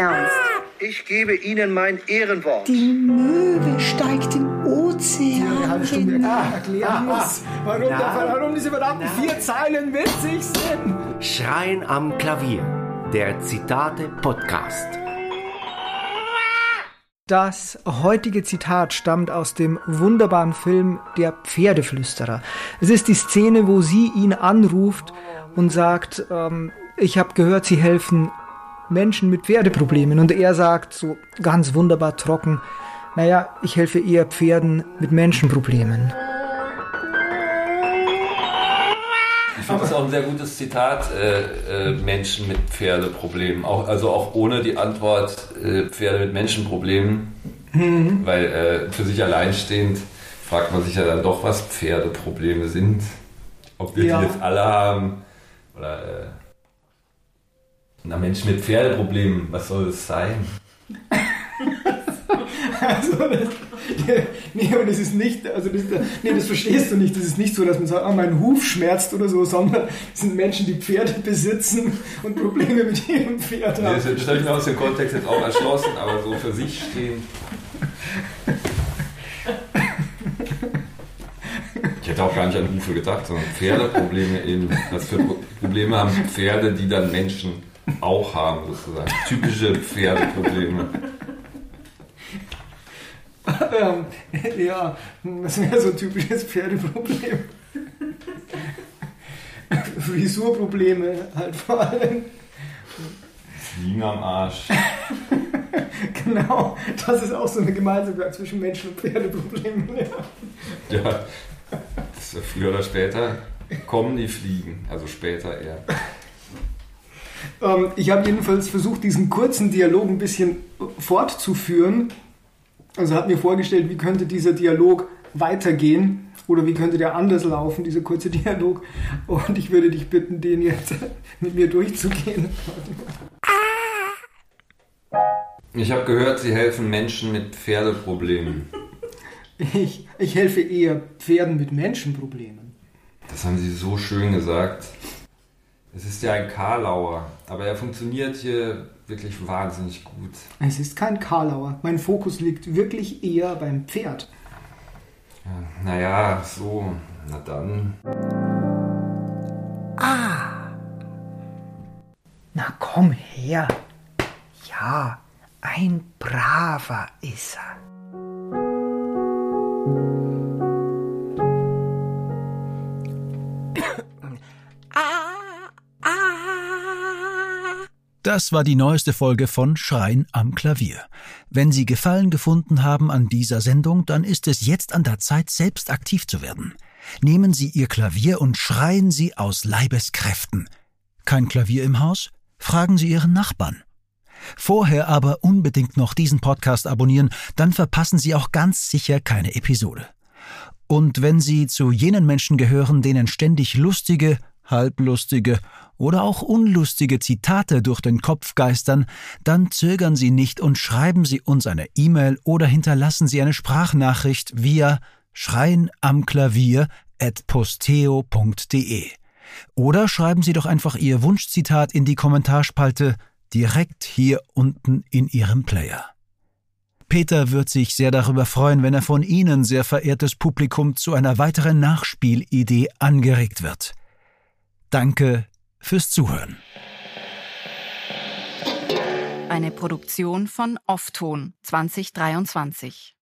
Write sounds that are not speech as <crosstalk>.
ernst. Ich gebe Ihnen mein Ehrenwort. Die Möwe steigt im Ozean. Halbe Stunde hinein. erklären muss, warum, der, warum diese verdammten vier Zeilen witzig sind. Schreien am Klavier. Der Zitate-Podcast. Das heutige Zitat stammt aus dem wunderbaren Film Der Pferdeflüsterer. Es ist die Szene, wo sie ihn anruft und sagt, ähm, ich habe gehört, Sie helfen Menschen mit Pferdeproblemen. Und er sagt so ganz wunderbar trocken, naja, ich helfe eher Pferden mit Menschenproblemen. Ich finde das auch ein sehr gutes Zitat, äh, äh, Menschen mit Pferdeproblemen. Auch, also auch ohne die Antwort äh, Pferde mit Menschenproblemen. Mhm. Weil äh, für sich alleinstehend fragt man sich ja dann doch, was Pferdeprobleme sind. Ob wir Ja. die jetzt alle haben. Oder äh, na Menschen mit Pferdeproblemen, was soll es sein? Also, das, nee, aber das ist nicht, also das, nee, das verstehst du nicht. Das ist nicht so, dass man sagt, ah, mein Huf schmerzt oder so, sondern es sind Menschen, die Pferde besitzen und Probleme mit ihrem Pferd Nee, haben. das das habe ich mir aus dem Kontext jetzt auch erschlossen, aber so für sich stehen. Ich hätte auch gar nicht an Hufe gedacht, sondern Pferdeprobleme eben. Was für Pro- Probleme haben Pferde, die dann Menschen auch haben, sozusagen. Typische Pferdeprobleme. <laughs> Ähm, ja, das wäre so ein typisches Pferdeproblem. <laughs> Frisurprobleme halt vor allem. Fliegen am Arsch. <laughs> Genau, das ist auch so eine Gemeinsamkeit zwischen Menschen und Pferdeproblemen. Ja. Früher oder später kommen die Fliegen. Also später eher. Ähm, ich habe jedenfalls versucht, diesen kurzen Dialog ein bisschen fortzuführen. Also habe mir vorgestellt, wie könnte dieser Dialog weitergehen oder wie könnte der anders laufen, dieser kurze <laughs> Dialog. Und ich würde dich bitten, den jetzt <laughs> mit mir durchzugehen. Ich habe gehört, Sie helfen Menschen mit Pferdeproblemen. Ich, ich helfe eher Pferden mit Menschenproblemen. Das haben Sie so schön gesagt. Es ist ja ein Karlauer, aber er funktioniert hier wirklich wahnsinnig gut. Es ist kein Karlauer. Mein Fokus liegt wirklich eher beim Pferd. Ja, naja, so, na dann. Na komm her. Ja, ein braver ist er. <coughs> Das war die neueste Folge von Schreien am Klavier. Wenn Sie Gefallen gefunden haben an dieser Sendung, dann ist es jetzt an der Zeit, selbst aktiv zu werden. Nehmen Sie Ihr Klavier und schreien Sie aus Leibeskräften. Kein Klavier im Haus? Fragen Sie Ihren Nachbarn. Vorher aber unbedingt noch diesen Podcast abonnieren, dann verpassen Sie auch ganz sicher keine Episode. Und wenn Sie zu jenen Menschen gehören, denen ständig lustige, halblustige oder auch unlustige Zitate durch den Kopf geistern, dann zögern Sie nicht und schreiben Sie uns eine E-Mail oder hinterlassen Sie eine Sprachnachricht via schreien am Klavier at posteo.de. Oder schreiben Sie doch einfach Ihr Wunschzitat in die Kommentarspalte direkt hier unten in Ihrem Player. Peter wird sich sehr darüber freuen, wenn er von Ihnen, sehr verehrtes Publikum, zu einer weiteren Nachspielidee angeregt wird. Danke fürs Zuhören. Eine Produktion von Offton 2023.